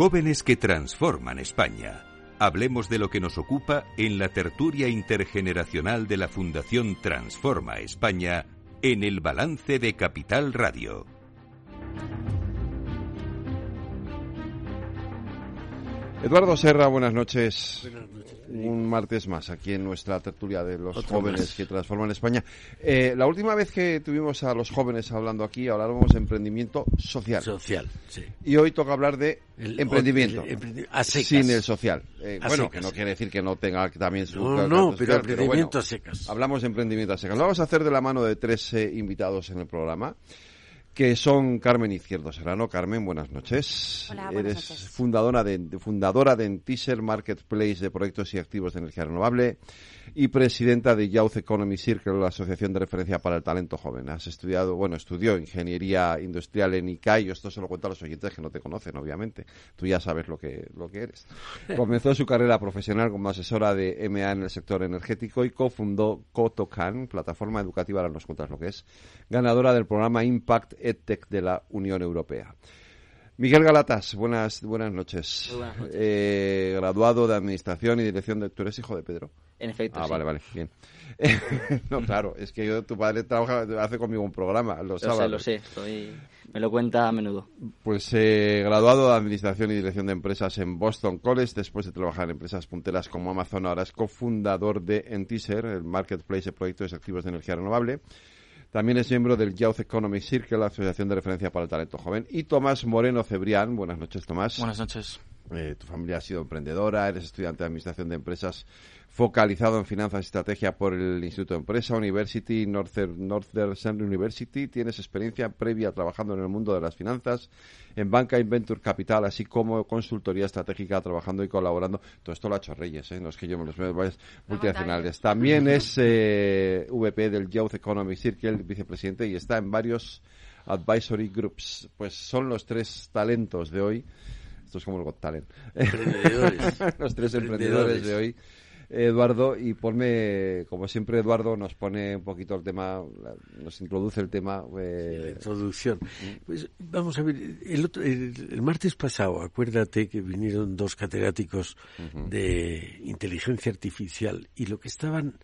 Jóvenes que transforman España. Hablemos de lo que nos ocupa en la tertulia intergeneracional de la Fundación Transforma España en el balance de Capital Radio. Eduardo Serra, buenas noches. Un martes más aquí en nuestra tertulia de los jóvenes que transforman España. Eh, la última vez que tuvimos a los jóvenes hablando aquí, hablábamos de emprendimiento social. Social, sí. Y hoy toca hablar de emprendimiento. sin el social. Eh, bueno, que no quiere decir que no tenga también su... No, no, pero emprendimiento a secas. Hablamos de emprendimiento a secas. Lo vamos a hacer de la mano de tres eh, invitados en el programa que son Carmen Izquierdo Serrano. Carmen, buenas noches. Hola, Eres fundadora de, fundadora de Enteaser Marketplace de proyectos y activos de energía renovable y presidenta de Youth Economy Circle, la asociación de referencia para el talento joven. Has estudiado, bueno, estudió ingeniería industrial en ICAI. Esto se lo cuento a los oyentes que no te conocen, obviamente. Tú ya sabes lo que, lo que eres. Comenzó su carrera profesional como asesora de MA en el sector energético y cofundó Cotocan, plataforma educativa, ahora nos cuentas lo que es, ganadora del programa Impact EdTech de la Unión Europea. Miguel Galatas, buenas, buenas noches. Eh, graduado de Administración y Dirección de... ¿Tú eres hijo de Pedro? En efecto, Ah, vale, vale, bien. no, claro, es que yo, tu padre trabaja, hace conmigo un programa los lo sábados. Sé, lo sé, me lo cuenta a menudo. Pues eh, graduado de Administración y Dirección de Empresas en Boston College, después de trabajar en empresas punteras como Amazon, ahora es cofundador de Entiser, el marketplace de proyectos activos de energía renovable. También es miembro del Youth Economic Circle, la asociación de referencia para el talento joven. Y Tomás Moreno Cebrián. Buenas noches, Tomás. Buenas noches. Eh, tu familia ha sido emprendedora, eres estudiante de Administración de Empresas focalizado en finanzas y estrategia por el Instituto de Empresa, University, Northern, Northern University. Tienes experiencia previa trabajando en el mundo de las finanzas, en banca y venture capital, así como consultoría estratégica, trabajando y colaborando. Todo esto lo ha hecho Reyes, ¿eh? no es que yo me los vea multinacionales. También es eh, VP del Youth Economy Circle, vicepresidente, y está en varios advisory groups. Pues son los tres talentos de hoy. Esto es como el Got Talent. los tres emprendedores de hoy. Eduardo, y ponme, como siempre, Eduardo nos pone un poquito el tema, nos introduce el tema. Eh... la introducción. Pues vamos a ver, el, otro, el, martes pasado, acuérdate que vinieron dos catedráticos de inteligencia artificial y lo que estaban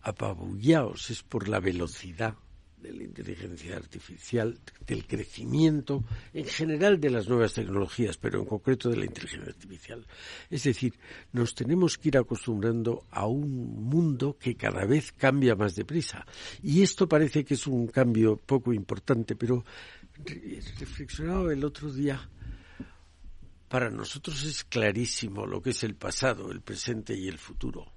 apabullados es por la velocidad de la inteligencia artificial, del crecimiento en general de las nuevas tecnologías, pero en concreto de la inteligencia artificial. Es decir, nos tenemos que ir acostumbrando a un mundo que cada vez cambia más deprisa. Y esto parece que es un cambio poco importante, pero reflexionado el otro día, para nosotros es clarísimo lo que es el pasado, el presente y el futuro.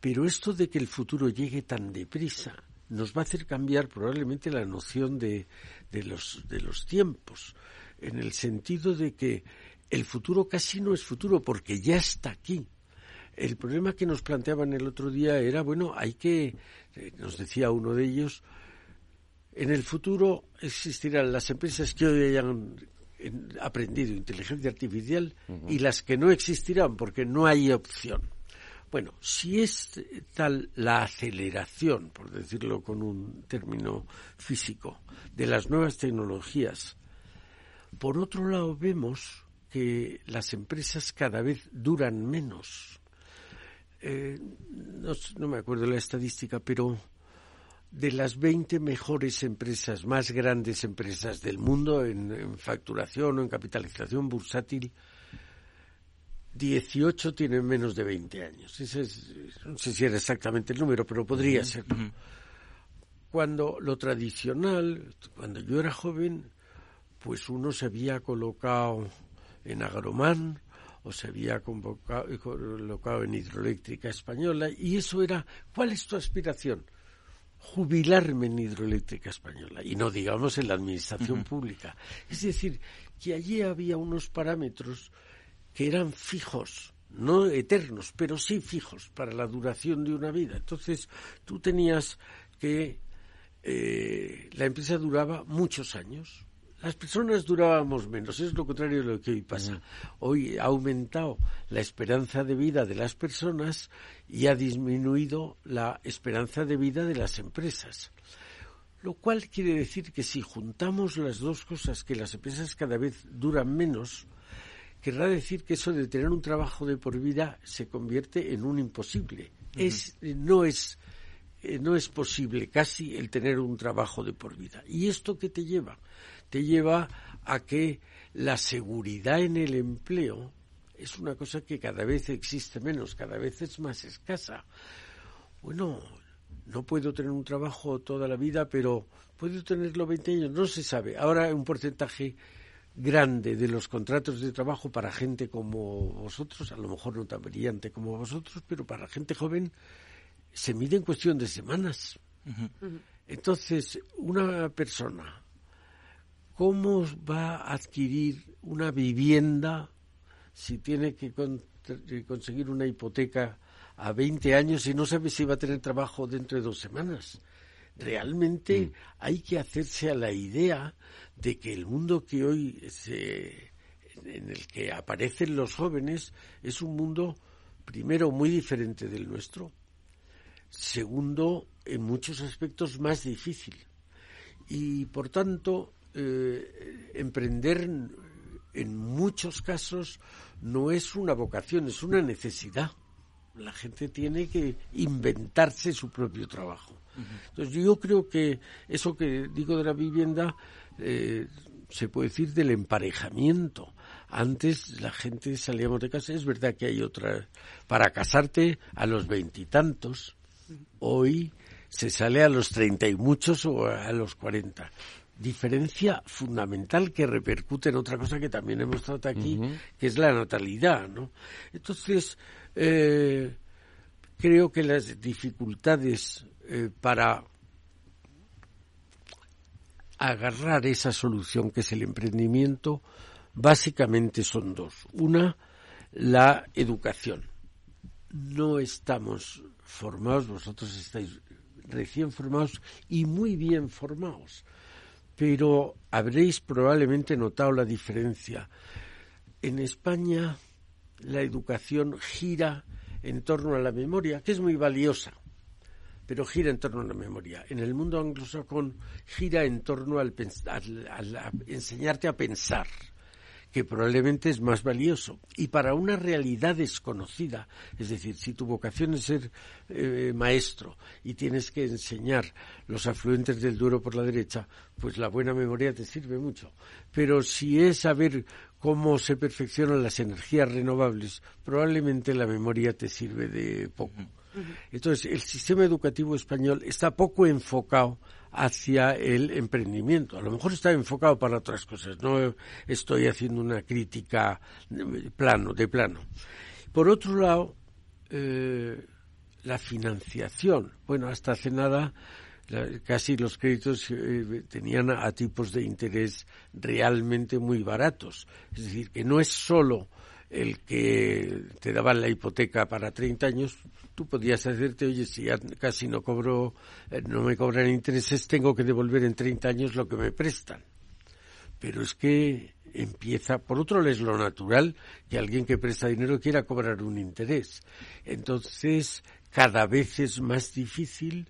Pero esto de que el futuro llegue tan deprisa, nos va a hacer cambiar probablemente la noción de, de, los, de los tiempos, en el sentido de que el futuro casi no es futuro porque ya está aquí. El problema que nos planteaban el otro día era, bueno, hay que, eh, nos decía uno de ellos, en el futuro existirán las empresas que hoy hayan aprendido inteligencia artificial y las que no existirán porque no hay opción. Bueno, si es tal la aceleración, por decirlo con un término físico, de las nuevas tecnologías, por otro lado vemos que las empresas cada vez duran menos. Eh, no, me acuerdo la estadística, pero de las 20 mejores empresas, más grandes empresas del mundo en facturación o en capitalización bursátil, 18 tienen menos de 20 años. Ese es, no sé si era exactamente el número, pero podría ser. Cuando lo tradicional, cuando yo era joven, pues uno se había colocado en Agromán o se había convocado, colocado en Hidroeléctrica Española y eso era, ¿cuál es tu aspiración? Jubilarme en Hidroeléctrica Española y no digamos en la administración pública. Es decir, que allí había unos parámetros que eran fijos, no eternos, pero sí fijos para la duración de una vida. Entonces, tú tenías que eh, la empresa duraba muchos años. Las personas durábamos menos, es lo contrario de lo que hoy pasa. Hoy ha aumentado la esperanza de vida de las personas y ha disminuido la esperanza de vida de las empresas. Lo cual quiere decir que si juntamos las dos cosas, que las empresas cada vez duran menos, querrá decir que eso de tener un trabajo de por vida se convierte en un imposible. Es, no es, eh, no es posible casi el tener un trabajo de por vida. ¿Y esto qué te lleva? Te lleva a que la seguridad en el empleo es una cosa que cada vez existe menos, cada vez es más escasa. Bueno, no puedo tener un trabajo toda la vida, pero puedo tenerlo 20 años, no se sabe. Ahora un porcentaje grande de los contratos de trabajo para gente como vosotros, a lo mejor no tan brillante como vosotros, pero para gente joven se mide en cuestión de semanas. Entonces, una persona, ¿cómo va a adquirir una vivienda si tiene que conseguir una hipoteca a 20 años y no sabe si va a tener trabajo dentro de dos semanas? realmente mm. hay que hacerse a la idea de que el mundo que hoy se, en el que aparecen los jóvenes es un mundo primero muy diferente del nuestro, segundo en muchos aspectos más difícil y por tanto eh, emprender en muchos casos no es una vocación, es una necesidad. La gente tiene que inventarse su propio trabajo. Entonces yo creo que eso que digo de la vivienda eh, se puede decir del emparejamiento. Antes la gente salíamos de casa, es verdad que hay otra, para casarte a los veintitantos, hoy se sale a los treinta y muchos o a los cuarenta. Diferencia fundamental que repercute en otra cosa que también hemos tratado aquí, que es la natalidad, ¿no? Entonces, eh, creo que las dificultades eh, para agarrar esa solución que es el emprendimiento, básicamente son dos. Una, la educación. No estamos formados, vosotros estáis recién formados y muy bien formados, pero habréis probablemente notado la diferencia. En España la educación gira en torno a la memoria, que es muy valiosa pero gira en torno a la memoria. En el mundo anglosajón gira en torno al, enseñarte a pensar, que probablemente es más valioso. Y para una realidad desconocida, es decir, si tu vocación es ser eh, maestro y tienes que enseñar los afluentes del duro por la derecha, pues la buena memoria te sirve mucho. Pero si es saber cómo se perfeccionan las energías renovables, probablemente la memoria te sirve de poco. Entonces, el sistema educativo español está poco enfocado hacia el emprendimiento. A lo mejor está enfocado para otras cosas. No estoy haciendo una crítica plano, de plano. Por otro lado, eh, la financiación. Bueno, hasta hace nada casi los créditos eh, tenían a tipos de interés realmente muy baratos. Es decir, que no es solo el que te daban la hipoteca para 30 años, tú podías hacerte, oye, si ya casi no cobro, eh, no me cobran intereses, tengo que devolver en 30 años lo que me prestan. Pero es que empieza, por otro es lo natural que alguien que presta dinero quiera cobrar un interés. Entonces, cada vez es más difícil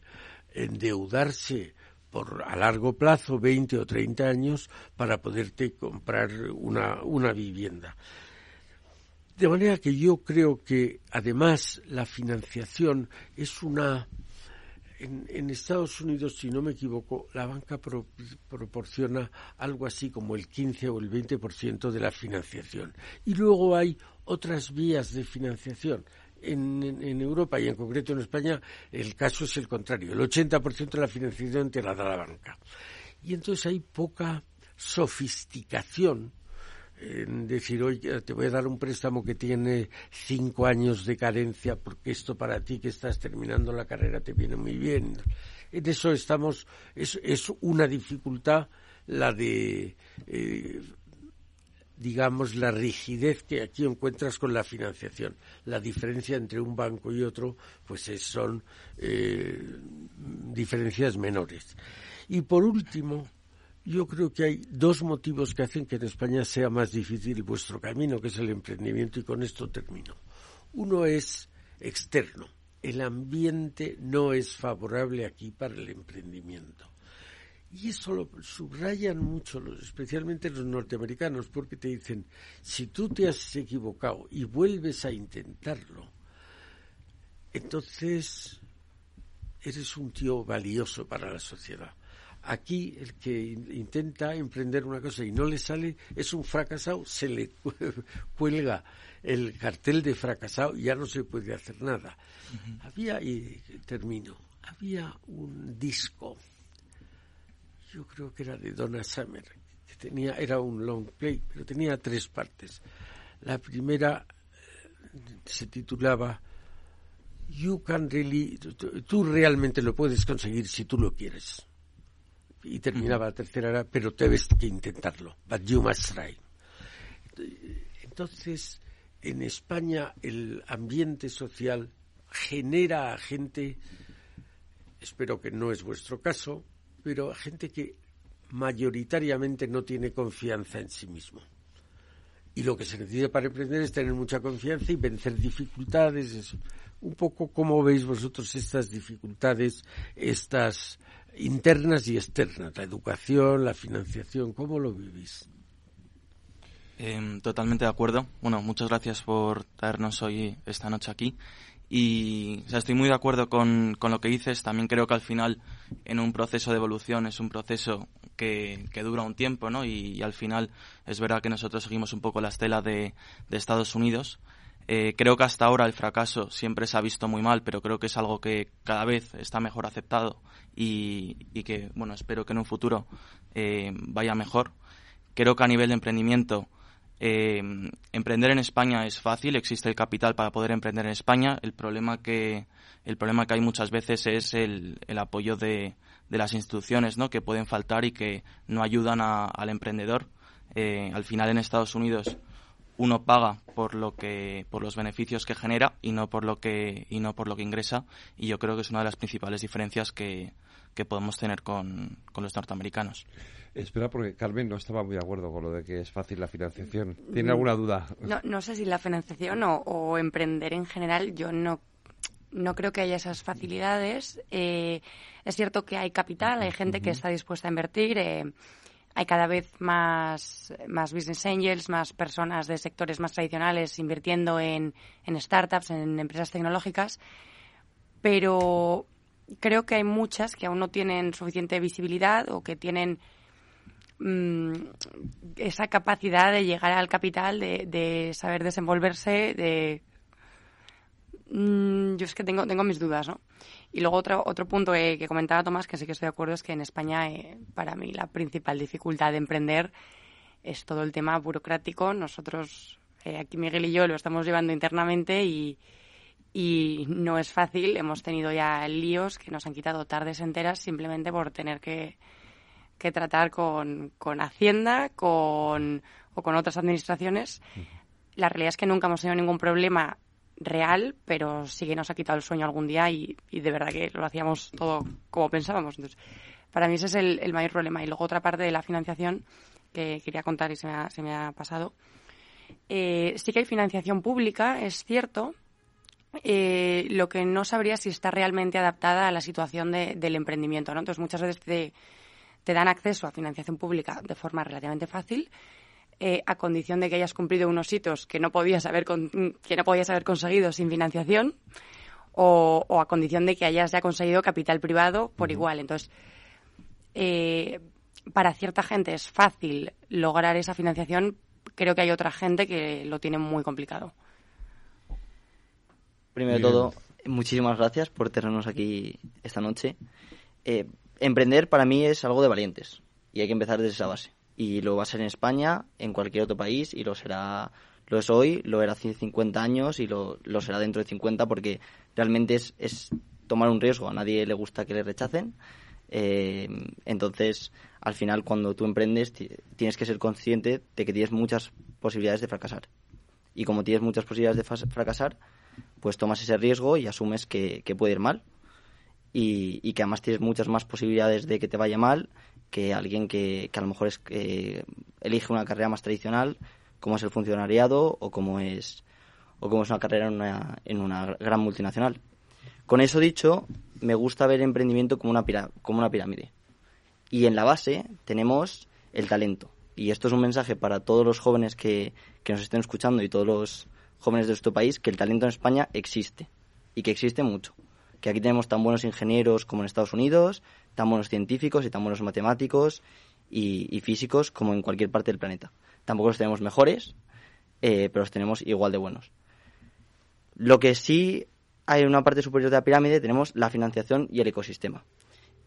endeudarse por a largo plazo, 20 o 30 años, para poderte comprar una, una vivienda. De manera que yo creo que además la financiación es una en, Estados Unidos, si no me equivoco, la banca proporciona algo así como el 15 o el 20% de la financiación. Y luego hay otras vías de financiación. En, en, Europa y en concreto en España el caso es el contrario. El 80% de la financiación te la da la banca. Y entonces hay poca sofisticación en decir, oye, te voy a dar un préstamo que tiene cinco años de carencia porque esto para ti que estás terminando la carrera te viene muy bien. En eso estamos, es, es una dificultad la de, eh, digamos, la rigidez que aquí encuentras con la financiación. La diferencia entre un banco y otro, pues son eh, diferencias menores. Y por último, yo creo que hay dos motivos que hacen que en España sea más difícil vuestro camino, que es el emprendimiento, y con esto termino. Uno es externo. El ambiente no es favorable aquí para el emprendimiento. Y eso lo subrayan mucho, especialmente los norteamericanos, porque te dicen, si tú te has equivocado y vuelves a intentarlo, entonces eres un tío valioso para la sociedad. Aquí el que intenta emprender una cosa y no le sale es un fracasado, se le cuelga el cartel de fracasado y ya no se puede hacer nada. Había, y termino, había un disco, yo creo que era de Donna Summer, que tenía, era un long play, pero tenía tres partes. La primera eh, se titulaba You can really, tú realmente lo puedes conseguir si tú lo quieres y terminaba la tercera pero debes que intentarlo. But you must try. Entonces, en España el ambiente social genera a gente, espero que no es vuestro caso, pero a gente que mayoritariamente no tiene confianza en sí mismo. Y lo que se necesita para emprender es tener mucha confianza y vencer dificultades. Un poco cómo veis vosotros estas dificultades, estas internas y externas, la educación, la financiación, ¿cómo lo vivís? Em, totalmente de acuerdo. Bueno, muchas gracias por traernos hoy, esta noche aquí. Y estoy muy de acuerdo con, lo que dices. También creo que al final, en un proceso de evolución, es un proceso que, dura un tiempo, ¿no? Y, al final es verdad que nosotros seguimos un poco la estela de, de Estados Unidos. Eh, creo que hasta ahora el fracaso siempre se ha visto muy mal, pero creo que es algo que cada vez está mejor aceptado y, que, bueno, espero que en un futuro eh, vaya mejor. Creo que a nivel de emprendimiento, eh, emprender en España es fácil, existe el capital para poder emprender en España. El problema que, el problema que hay muchas veces es el, el apoyo de, de, las instituciones ¿no? que pueden faltar y que no ayudan al emprendedor. al final en Estados Unidos uno paga por lo que por los beneficios que genera y no por lo que y no por lo que ingresa y yo creo que es una de las principales diferencias que, podemos tener con, los norteamericanos. Espera, porque Carmen no estaba muy de acuerdo con lo de que es fácil la financiación. ¿Tiene mm, alguna duda? No, no sé si la financiación o, emprender en general, yo no, no creo que haya esas facilidades. Eh, es cierto que hay capital, hay gente que está dispuesta a invertir. Eh, hay cada vez más, más business angels, más personas de sectores más tradicionales invirtiendo en, en startups, en empresas tecnológicas, pero creo que hay muchas que aún no tienen suficiente visibilidad o que tienen mm, esa capacidad de llegar al capital, de, de saber desenvolverse, de... Mm, yo es que tengo, tengo mis dudas, ¿no? Y luego otro, otro punto que, comentaba Tomás, que sí que estoy de acuerdo, es que en España, eh, para mí, la principal dificultad de emprender es todo el tema burocrático. Nosotros, eh, aquí Miguel y yo, lo estamos llevando internamente y, y no es fácil. Hemos tenido ya líos que nos han quitado tardes enteras simplemente por tener que, que tratar con, con Hacienda con, o con otras administraciones. La realidad es que nunca hemos tenido ningún problema real, pero sí que nos ha quitado el sueño algún día y, de verdad que lo hacíamos todo como pensábamos. Entonces, para mí ese es el, mayor problema. Y luego otra parte de la financiación que quería contar y se me ha, se me ha pasado. Eh, sí que hay financiación pública, es cierto. Eh, lo que no sabría si está realmente adaptada a la situación del emprendimiento. ¿no? Entonces, muchas veces te dan acceso a financiación pública de forma relativamente fácil eh, a condición de que hayas cumplido unos hitos que no podías haber, que no podías haber conseguido sin financiación o, a condición de que hayas ya conseguido capital privado por igual. Entonces, eh, para cierta gente es fácil lograr esa financiación, creo que hay otra gente que lo tiene muy complicado. Primero de todo, muchísimas gracias por tenernos aquí esta noche. Eh, emprender para mí es algo de valientes y hay que empezar desde esa base y lo va a ser en España, en cualquier otro país y lo será, lo es hoy, lo era hace 50 años y lo, lo será dentro de 50 porque realmente es, es, tomar un riesgo, a nadie le gusta que le rechacen. Eh, entonces, al final, cuando tú emprendes, tienes que ser consciente de que tienes muchas posibilidades de fracasar. Y como tienes muchas posibilidades de fracasar, pues tomas ese riesgo y asumes que, puede ir mal. Y, y, que además tienes muchas más posibilidades de que te vaya mal que alguien que, que a lo mejor es, que elige una carrera más tradicional, como es el funcionariado o como es, o como es una carrera en una, en una gran multinacional. Con eso dicho, me gusta ver emprendimiento como una, como una pirámide. Y en la base tenemos el talento. Y esto es un mensaje para todos los jóvenes que, que nos estén escuchando y todos los jóvenes de nuestro país, que el talento en España existe. Y que existe mucho. Que aquí tenemos tan buenos ingenieros como en Estados Unidos, tan buenos científicos y tan buenos matemáticos y, físicos como en cualquier parte del planeta. Tampoco los tenemos mejores, eh, pero los tenemos igual de buenos. Lo que sí hay en una parte superior de la pirámide tenemos la financiación y el ecosistema.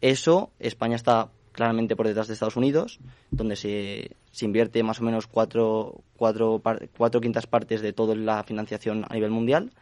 Eso, España está claramente por detrás de Estados Unidos, donde se, se invierte más o menos cuatro, cuatro, cuatro quintas partes de toda la financiación a nivel mundial,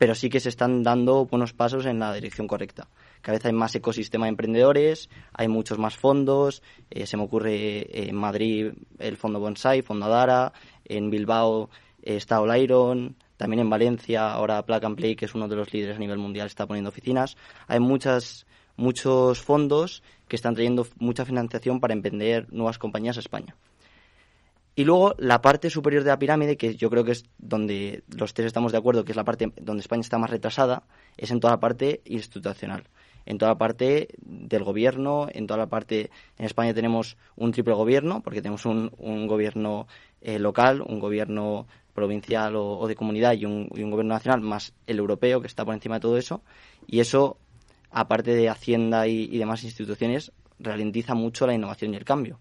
pero sí que se están dando buenos pasos en la dirección correcta. Cada vez hay más ecosistema de emprendedores, hay muchos más fondos. Eh, se me ocurre eh, en Madrid el fondo Bonsai, Fondo Adara, en Bilbao eh, está Olairon, también en Valencia ahora Plug and Play, que es uno de los líderes a nivel mundial, está poniendo oficinas. Hay muchas, muchos fondos que están trayendo mucha financiación para emprender nuevas compañías a España. Y luego la parte superior de la pirámide, que yo creo que es donde los tres estamos de acuerdo, que es la parte donde España está más retrasada, es en toda la parte institucional. En toda la parte del gobierno, en toda la parte. En España tenemos un triple gobierno, porque tenemos un, un gobierno eh, local, un gobierno provincial o, de comunidad y un, gobierno nacional, más el europeo, que está por encima de todo eso. Y eso, aparte de Hacienda y demás instituciones, ralentiza mucho la innovación y el cambio.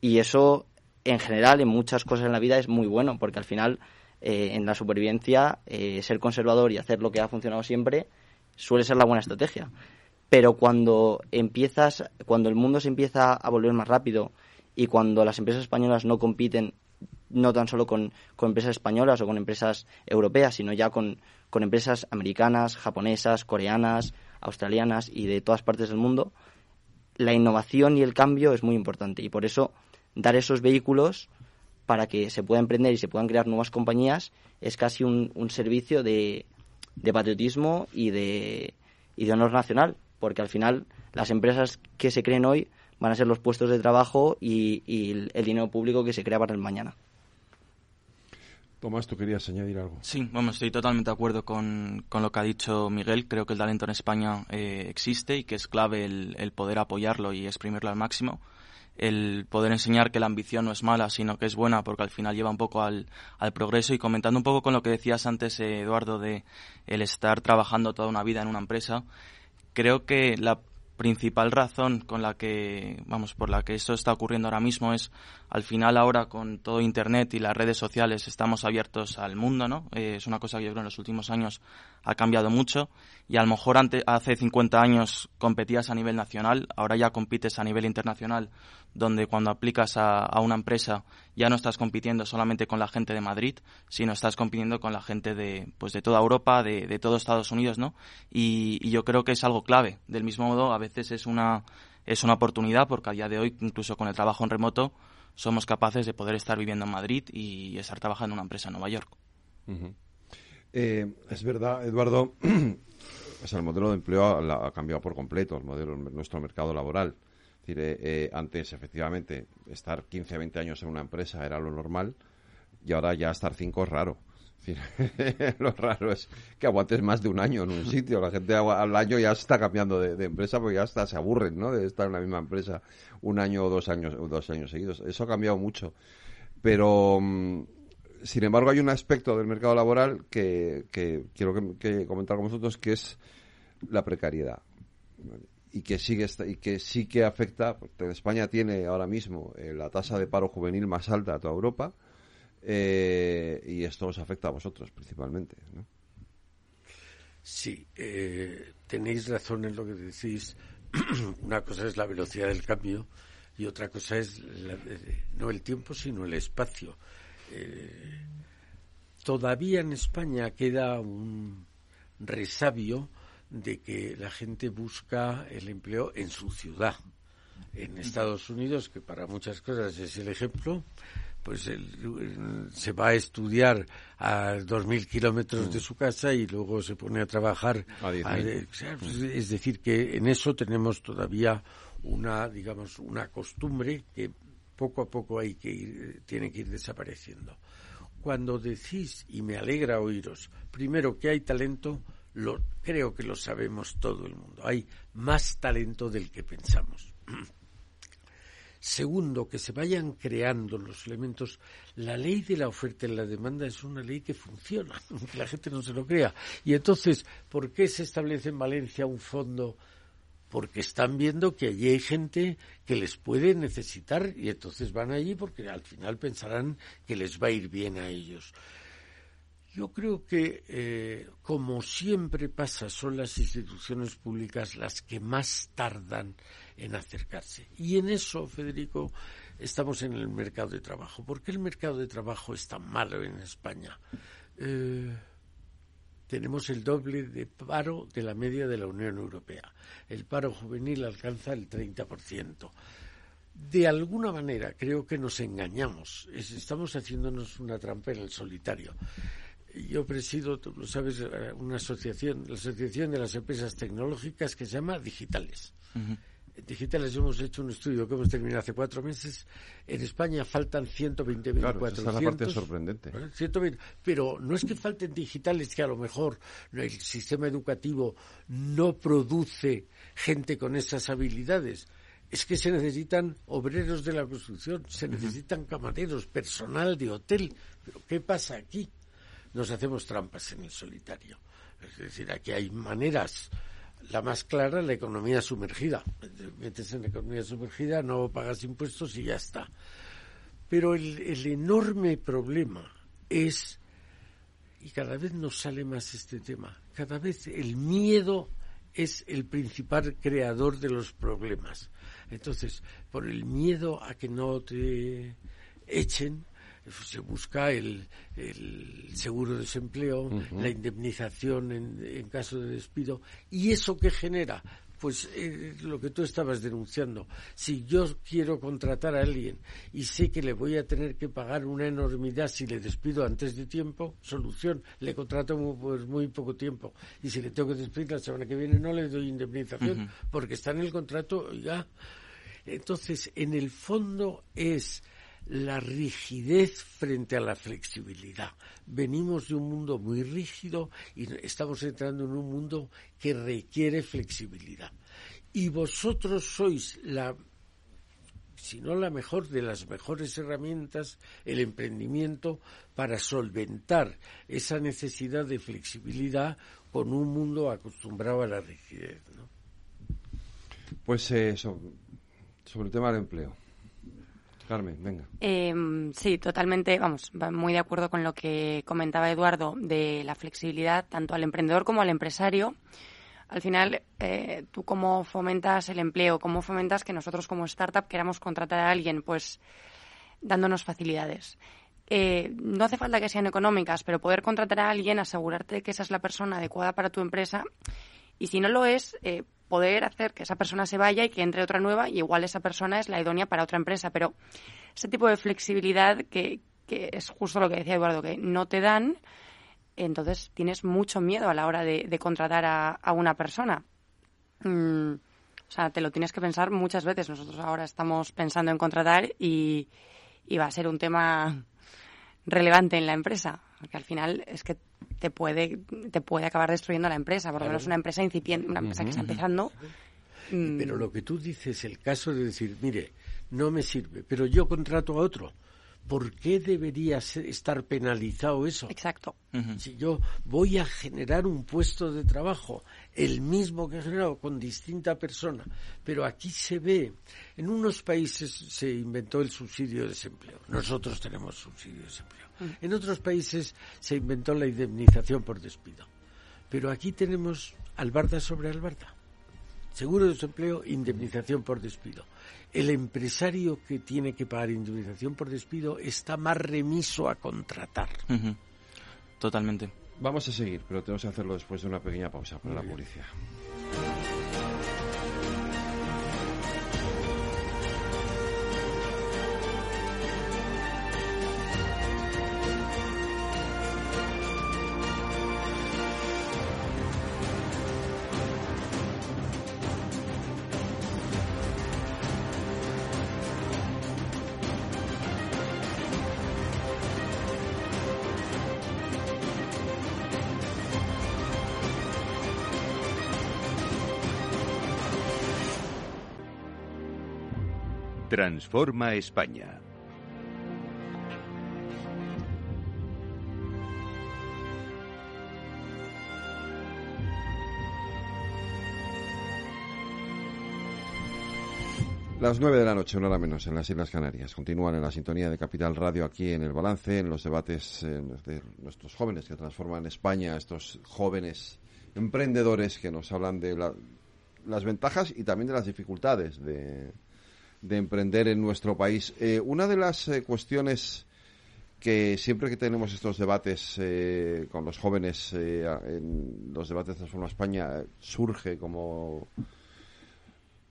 Y eso en general en muchas cosas en la vida es muy bueno, porque al final eh, en la supervivencia eh, ser conservador y hacer lo que ha funcionado siempre suele ser la buena estrategia. Pero cuando empiezas, cuando el mundo se empieza a volver más rápido y cuando las empresas españolas no compiten no tan solo con, empresas españolas o con empresas europeas, sino ya con, con empresas americanas, japonesas, coreanas, australianas y de todas partes del mundo, la innovación y el cambio es muy importante. Y por eso dar esos vehículos para que se pueda emprender y se puedan crear nuevas compañías es casi un, un servicio de, de patriotismo y de, y de honor nacional, porque al final las empresas que se creen hoy van a ser los puestos de trabajo y, el, dinero público que se crea para el mañana. Tomás, ¿tú querías añadir algo? Sí, bueno, estoy totalmente de acuerdo con, con lo que ha dicho Miguel. Creo que el talento en España eh, existe y que es clave el, el, poder apoyarlo y exprimirlo al máximo el poder enseñar que la ambición no es mala, sino que es buena, porque al final lleva un poco al, al progreso. Y comentando un poco con lo que decías antes, eh, Eduardo, de el estar trabajando toda una vida en una empresa, creo que la principal razón con la que, vamos, por la que esto está ocurriendo ahora mismo es, al final ahora con todo Internet y las redes sociales estamos abiertos al mundo, ¿no? Eh, es una cosa que yo creo en los últimos años ha cambiado mucho y a lo mejor hace 50 años competías a nivel nacional, ahora ya compites a nivel internacional donde cuando aplicas a, una empresa ya no estás compitiendo solamente con la gente de Madrid, sino estás compitiendo con la gente de, pues de toda Europa, de, de todo Estados Unidos, ¿no? Y, yo creo que es algo clave. Del mismo modo, a veces es una, es una oportunidad porque a día de hoy, incluso con el trabajo en remoto, somos capaces de poder estar viviendo en Madrid y estar trabajando en una empresa en Nueva York. Eh, es verdad, Eduardo, el modelo de empleo ha, cambiado por completo, el modelo, nuestro mercado laboral. Eh, eh, antes, efectivamente, estar 15, 20 años en una empresa era lo normal y ahora ya estar 5 es raro. lo raro es que aguantes más de un año en un sitio. La gente al año ya está cambiando de, empresa porque ya está, se aburren ¿no? de estar en la misma empresa un año o dos años, o dos años seguidos. Eso ha cambiado mucho. Pero, mm, sin embargo, hay un aspecto del mercado laboral que, quiero que, comentar con vosotros que es la precariedad y que sigue y que sí que afecta porque España tiene ahora mismo eh, la tasa de paro juvenil más alta de toda Europa eh, y esto os afecta a vosotros principalmente ¿no? sí eh, tenéis razón en lo que decís una cosa es la velocidad del cambio y otra cosa es no el tiempo sino el espacio todavía en España queda un resabio de que la gente busca el empleo en su ciudad. En Estados Unidos, que para muchas cosas es el ejemplo, pues se va a estudiar a dos mil kilómetros de su casa y luego se pone a trabajar. Pues, es decir, que en eso tenemos todavía una, digamos, una costumbre que poco a poco hay que ir, tiene que ir desapareciendo. Cuando decís, y me alegra oíros, primero que hay talento, lo, creo que lo sabemos todo el mundo. Hay más talento del que pensamos. Segundo, que se vayan creando los elementos. La ley de la oferta y la demanda es una ley que funciona, aunque la gente no se lo crea. Y entonces, ¿por qué se establece en Valencia un fondo? Porque están viendo que allí hay gente que les puede necesitar y entonces van allí porque al final pensarán que les va a ir bien a ellos. Yo creo que, eh, como siempre pasa, son las instituciones públicas las que más tardan en acercarse. Y en eso, Federico, estamos en el mercado de trabajo. ¿Por qué el mercado de trabajo es tan malo en España? Eh, tenemos el doble de paro de la media de la Unión Europea. El paro juvenil alcanza el 30%. De alguna manera creo que nos engañamos. Estamos haciéndonos una trampa en el solitario. Yo presido, tú lo sabes, eh, una asociación, la Asociación de las Empresas Tecnológicas que se llama Digitales. Digitales hemos hecho un estudio que hemos terminado hace cuatro meses. En España faltan 120.000 claro, Esa es la parte sorprendente. pero no es que falten digitales, que a lo mejor el sistema educativo no produce gente con esas habilidades. Es que se necesitan obreros de la construcción, se necesitan camareros, personal de hotel. Pero ¿qué pasa aquí? Nos hacemos trampas en el solitario. Es decir, aquí hay maneras. La más clara, la economía sumergida. Metes en la economía sumergida, no pagas impuestos y ya está. Pero el, el enorme problema es, y cada vez nos sale más este tema, cada vez el miedo es el principal creador de los problemas. Entonces, por el miedo a que no te echen, se busca el, seguro de desempleo, la indemnización en, caso de despido, y eso que genera, pues eh, lo que tú estabas denunciando. Si yo quiero contratar a alguien y sé que le voy a tener que pagar una enormidad si le despido antes de tiempo, solución, le contrato muy, pues, muy poco tiempo. Y si le tengo que despedir la semana que viene, no le doy indemnización porque está en el contrato ya. Entonces, en el fondo es la rigidez frente a la flexibilidad. Venimos de un mundo muy rígido y estamos entrando en un mundo que requiere flexibilidad. Y vosotros sois la, si no la mejor de las mejores herramientas, el emprendimiento para solventar esa necesidad de flexibilidad con un mundo acostumbrado a la rigidez. Pues eso, sobre el tema del empleo. Em, sí, totalmente, vamos, muy de acuerdo con lo que comentaba Eduardo de la flexibilidad tanto al emprendedor como al empresario. Al final, eh, tú cómo fomentas el empleo, cómo fomentas que nosotros como startup queramos contratar a alguien, pues dándonos facilidades. Eh, no hace falta que sean económicas, pero poder contratar a alguien, asegurarte que esa es la persona adecuada para tu empresa. Y si no lo es, eh, poder hacer que esa persona se vaya y que entre otra nueva y igual esa persona es la idónea para otra empresa. Pero ese tipo de flexibilidad que, que es justo lo que decía Eduardo, que no te dan, entonces tienes mucho miedo a la hora de, contratar a, una persona. Mm, o sea, te lo tienes que pensar muchas veces. Nosotros ahora estamos pensando en contratar y, y va a ser un tema relevante en la empresa, porque al final es que te puede, te puede acabar destruyendo la empresa, por lo menos una empresa incipiente, una empresa que está empezando. Mm. Pero lo que tú dices, el caso de decir, mire, no me sirve, pero yo contrato a otro. ¿Por qué debería estar penalizado eso? Exacto. Si yo voy a generar un puesto de trabajo, el mismo que he generado con distinta persona, pero aquí se ve, en unos países se inventó el subsidio de desempleo, nosotros tenemos subsidio de desempleo. En otros países se inventó la indemnización por despido. Pero aquí tenemos albarda sobre albarda. Seguro de desempleo, indemnización por despido. El empresario que tiene que pagar indemnización por despido está más remiso a contratar. Totalmente. Vamos a seguir, pero tenemos que hacerlo después de una pequeña pausa para la policía. Transforma España. Las nueve de la noche, una hora menos, en las Islas Canarias. Continúan en la sintonía de Capital Radio aquí en el balance, en los debates de nuestros jóvenes que transforman España, estos jóvenes emprendedores que nos hablan de las ventajas y también de las dificultades de, emprender en nuestro país. Eh, una de las eh, cuestiones que siempre que tenemos estos debates con los jóvenes, en los debates de Transforma España, surge como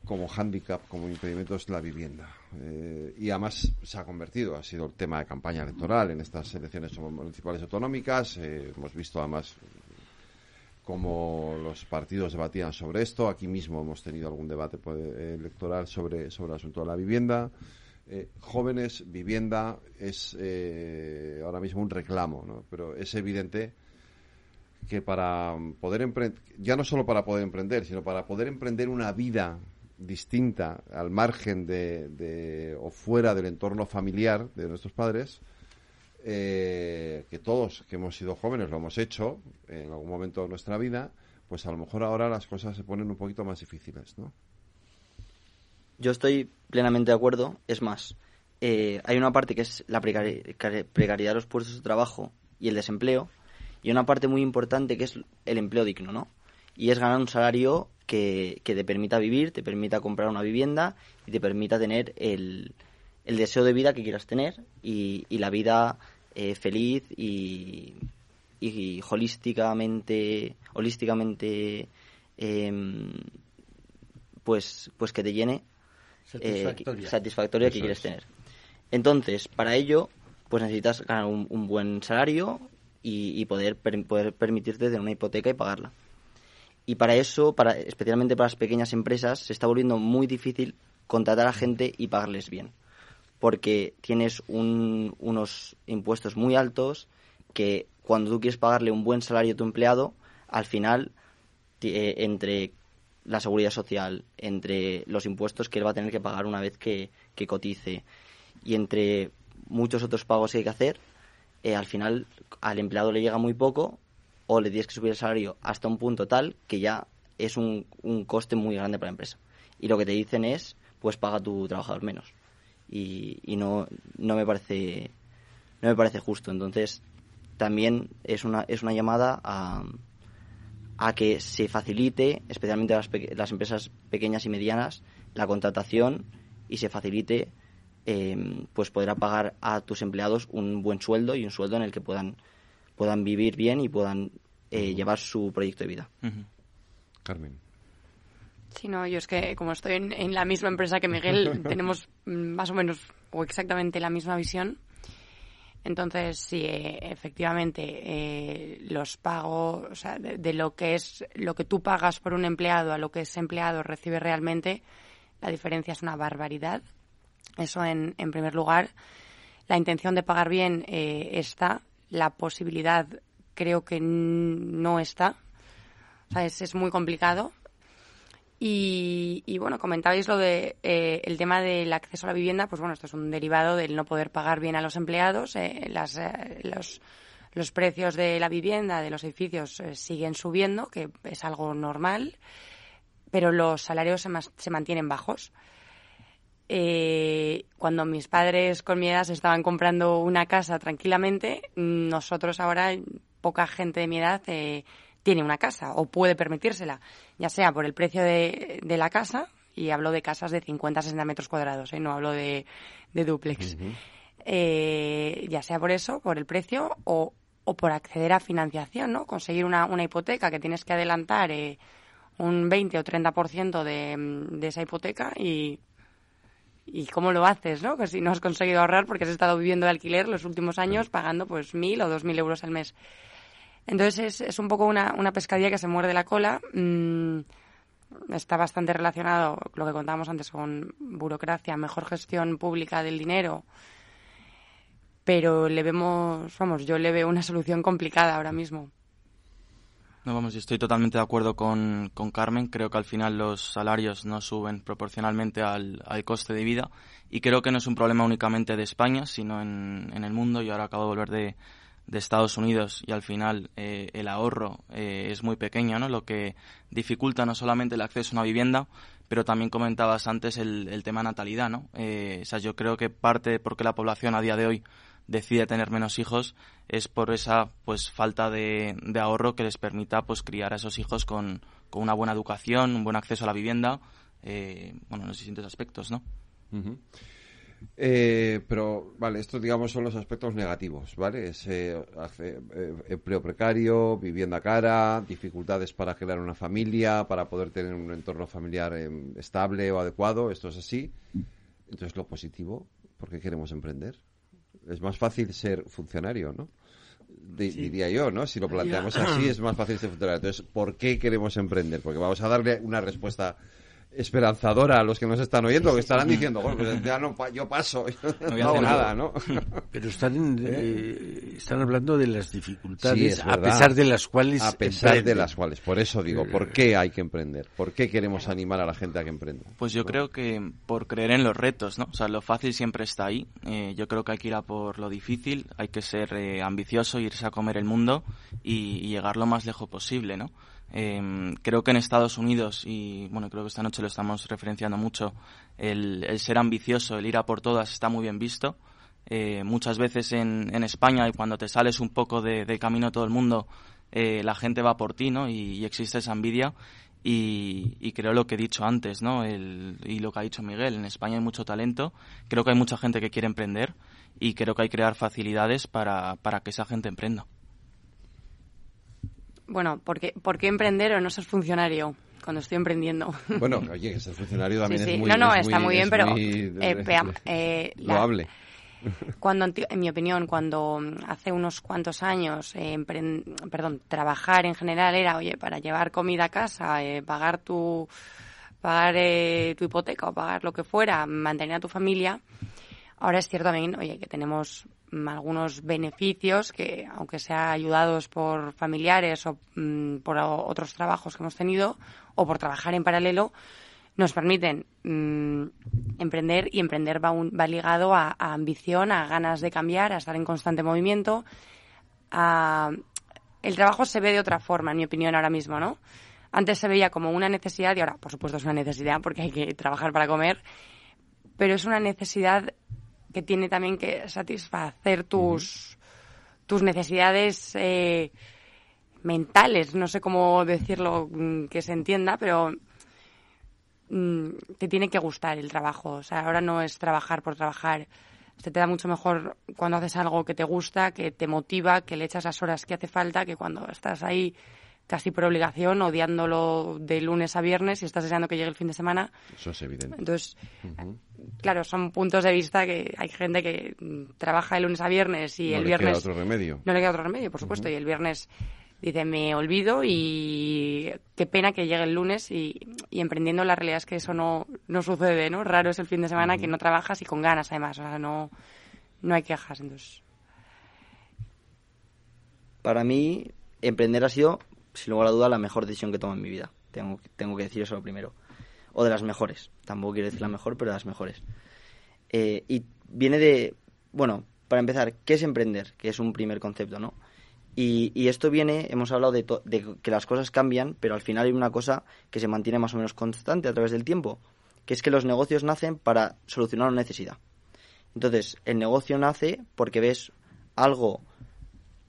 como hándicap, como impedimento es la vivienda. Eh, y además se ha convertido, ha sido el tema de campaña electoral en estas elecciones municipales autonómicas. Eh, hemos visto además cómo los partidos debatían sobre esto. Aquí mismo hemos tenido algún debate pues, electoral sobre, sobre el asunto de la vivienda. Eh, jóvenes, vivienda es ahora mismo un reclamo, ¿no? pero es evidente que para poder emprender, ya no solo para poder emprender, sino para poder emprender una vida distinta al margen de, o fuera del entorno familiar de nuestros padres, eh, que todos que hemos sido jóvenes lo hemos hecho en algún momento de nuestra vida, pues a lo mejor ahora las cosas se ponen un poquito más difíciles, ¿no? Yo estoy plenamente de acuerdo. Es más, eh, hay una parte que es la precariedad de los puestos de trabajo y el desempleo, y una parte muy importante que es el empleo digno, ¿no? Y es ganar un salario que, te permita vivir, te permita comprar una vivienda y te permita tener el, el deseo de vida que quieras tener y, la vida eh, feliz y, y, holísticamente, holísticamente em, pues, pues que te llene eh, satisfactoria, que quieres tener. Entonces, para ello, pues necesitas ganar un, buen salario y, poder, poder permitirte tener una hipoteca y pagarla. Y para eso, para, especialmente para las pequeñas empresas, se está volviendo muy difícil contratar a gente y pagarles bien. Porque tienes unos impuestos muy altos que cuando tú quieres pagarle un buen salario a tu empleado, al final, eh, entre la seguridad social, entre los impuestos que él va a tener que pagar una vez que, cotice y entre muchos otros pagos que hay que hacer, eh, al final al empleado le llega muy poco o le tienes que subir el salario hasta un punto tal que ya es un, un coste muy grande para la empresa. Y lo que te dicen es, pues paga tu trabajador menos. Y, y no, no me parece no me parece justo. Entonces, también es una, es una llamada a, a que se facilite, especialmente las, las empresas pequeñas y medianas, la contratación y se facilite eh, pues poder pagar a tus empleados un buen sueldo y un sueldo en el que puedan puedan vivir bien y puedan eh, llevar su proyecto de vida. Carmen. Sí, no, yo es que como estoy en, la misma empresa que Miguel, tenemos más o menos o exactamente la misma visión. Entonces, sí, eh, efectivamente, eh, los pagos, o sea, de, lo que es lo que tú pagas por un empleado a lo que ese empleado recibe realmente, la diferencia es una barbaridad. Eso en, en primer lugar. La intención de pagar bien está, la posibilidad creo que no está. O sea, es, muy complicado. Y, bueno, comentabais lo de eh, el tema del acceso a la vivienda, pues bueno, esto es un derivado del no poder pagar bien a los empleados. Eh, las, eh, los, precios de la vivienda, de los edificios, siguen subiendo, que es algo normal, pero los salarios se, se mantienen bajos eh, cuando mis padres con mi edad se estaban comprando una casa tranquilamente, nosotros ahora, poca gente de mi edad eh, tiene una casa o puede permitírsela, ya sea por el precio de, la casa, y hablo de casas de 50 60 metros cuadrados, ¿eh? no hablo de, de duplex, eh, ya sea por eso, por el precio o, o por acceder a financiación, ¿no? Conseguir una, una hipoteca que tienes que adelantar eh, un 20 o 30% de, de esa hipoteca y y cómo lo haces, ¿no? Que si no has conseguido ahorrar porque has estado viviendo de alquiler los últimos años pagando pues mil o dos mil euros al mes. Entonces es, es un poco una, una, pescadilla que se muerde la cola. Mm, está bastante relacionado lo que contábamos antes con burocracia, mejor gestión pública del dinero. Pero le vemos, vamos, yo le veo una solución complicada ahora mismo. No, vamos, yo estoy totalmente de acuerdo con, con, Carmen. Creo que al final los salarios no suben proporcionalmente al, al, coste de vida y creo que no es un problema únicamente de España, sino en, en el mundo. Yo ahora acabo de volver de, de Estados Unidos y al final eh, el ahorro eh, es muy pequeño, ¿no? Lo que dificulta no solamente el acceso a una vivienda, pero también comentabas antes el, el tema natalidad, ¿no? Eh, o sea, yo creo que parte de por qué la población a día de hoy decide tener menos hijos es por esa pues falta de, ahorro que les permita pues criar a esos hijos con, con, una buena educación, un buen acceso a la vivienda, bueno, en los distintos aspectos, ¿no? Eh, pero, vale, estos digamos son los aspectos negativos, ¿vale? Es, eh, empleo precario, vivienda cara, dificultades para crear una familia, para poder tener un entorno familiar em, estable o adecuado, esto es así. Entonces, lo positivo, ¿por qué queremos emprender? Es más fácil ser funcionario, ¿no? Diría yo, ¿no? Si lo planteamos así, es más fácil ser funcionario. Entonces, ¿por qué queremos emprender? Porque vamos a darle una respuesta esperanzadora a los que nos están oyendo, que estarán diciendo, bueno, pues ya no, yo paso, no, hago nada, ¿no? Pero están, eh, están hablando de las dificultades, a pesar de las cuales... A pesar de las cuales, por eso digo, ¿por qué hay que emprender? ¿Por qué queremos animar a la gente a que emprenda? Pues yo creo que por creer en los retos, ¿no? O sea, lo fácil siempre está ahí, eh, yo creo que hay que ir a por lo difícil, hay que ser eh, ambicioso, irse a comer el mundo y, y llegar lo más lejos posible, ¿no? Eh, creo que en Estados Unidos, y bueno, creo que esta noche lo estamos referenciando mucho, el, ser ambicioso, el ir a por todas está muy bien visto. Eh, muchas veces en, en, España, y cuando te sales un poco de, camino todo el mundo, eh, la gente va por ti, ¿no? Y, existe esa envidia. Y, y, creo lo que he dicho antes, ¿no? El, y lo que ha dicho Miguel, en España hay mucho talento, creo que hay mucha gente que quiere emprender y creo que hay que crear facilidades para, para que esa gente emprenda. Bueno, ¿por qué, ¿por qué emprender o no ser funcionario? cuando estoy emprendiendo. Bueno, oye, que ser funcionario también sí, sí. es muy... No, no, es está muy, bien, pero... Muy, eh, eh, la. Cuando, en mi opinión, cuando hace unos cuantos años, eh, perdón, trabajar en general era, oye, para llevar comida a casa, eh, pagar tu pagar eh, tu hipoteca o pagar lo que fuera, mantener a tu familia. Ahora es cierto también, oye, que tenemos algunos beneficios que, aunque sea ayudados por familiares o mm, por otros trabajos que hemos tenido o por trabajar en paralelo, nos permiten mm, emprender y emprender va, va ligado a, ambición, a ganas de cambiar, a estar en constante movimiento. El trabajo se ve de otra forma, en mi opinión, ahora mismo, ¿no? Antes se veía como una necesidad y ahora, por supuesto, es una necesidad porque hay que trabajar para comer, pero es una necesidad que tiene también que satisfacer tus, tus necesidades eh, mentales, no sé cómo decirlo mm, que se entienda, pero mm, te tiene que gustar el trabajo. O sea, ahora no es trabajar por trabajar. Se te da mucho mejor cuando haces algo que te gusta, que te motiva, que le echas las horas que hace falta, que cuando estás ahí casi por obligación, odiándolo de lunes a viernes y estás deseando que llegue el fin de semana. Eso es evidente. Entonces, claro, son puntos de vista que hay gente que trabaja de lunes a viernes y no el le viernes... Queda otro remedio. No le queda otro remedio, por supuesto, y el viernes dice, me olvido y qué pena que llegue el lunes y, y, emprendiendo la realidad es que eso no, no sucede, ¿no? Raro es el fin de semana que no trabajas y con ganas además, o sea, no, no hay quejas, entonces... Para mí, emprender ha sido sin lugar a duda, la mejor decisión que he tomado en mi vida. Tengo, tengo que decir eso lo primero. O de las mejores. Tampoco quiero decir la mejor, pero de las mejores. Eh, y viene de, bueno, para empezar, ¿qué es emprender? Que es un primer concepto, ¿no? Y, y esto viene, hemos hablado de, de, que las cosas cambian, pero al final hay una cosa que se mantiene más o menos constante a través del tiempo, que es que los negocios nacen para solucionar una necesidad. Entonces, el negocio nace porque ves algo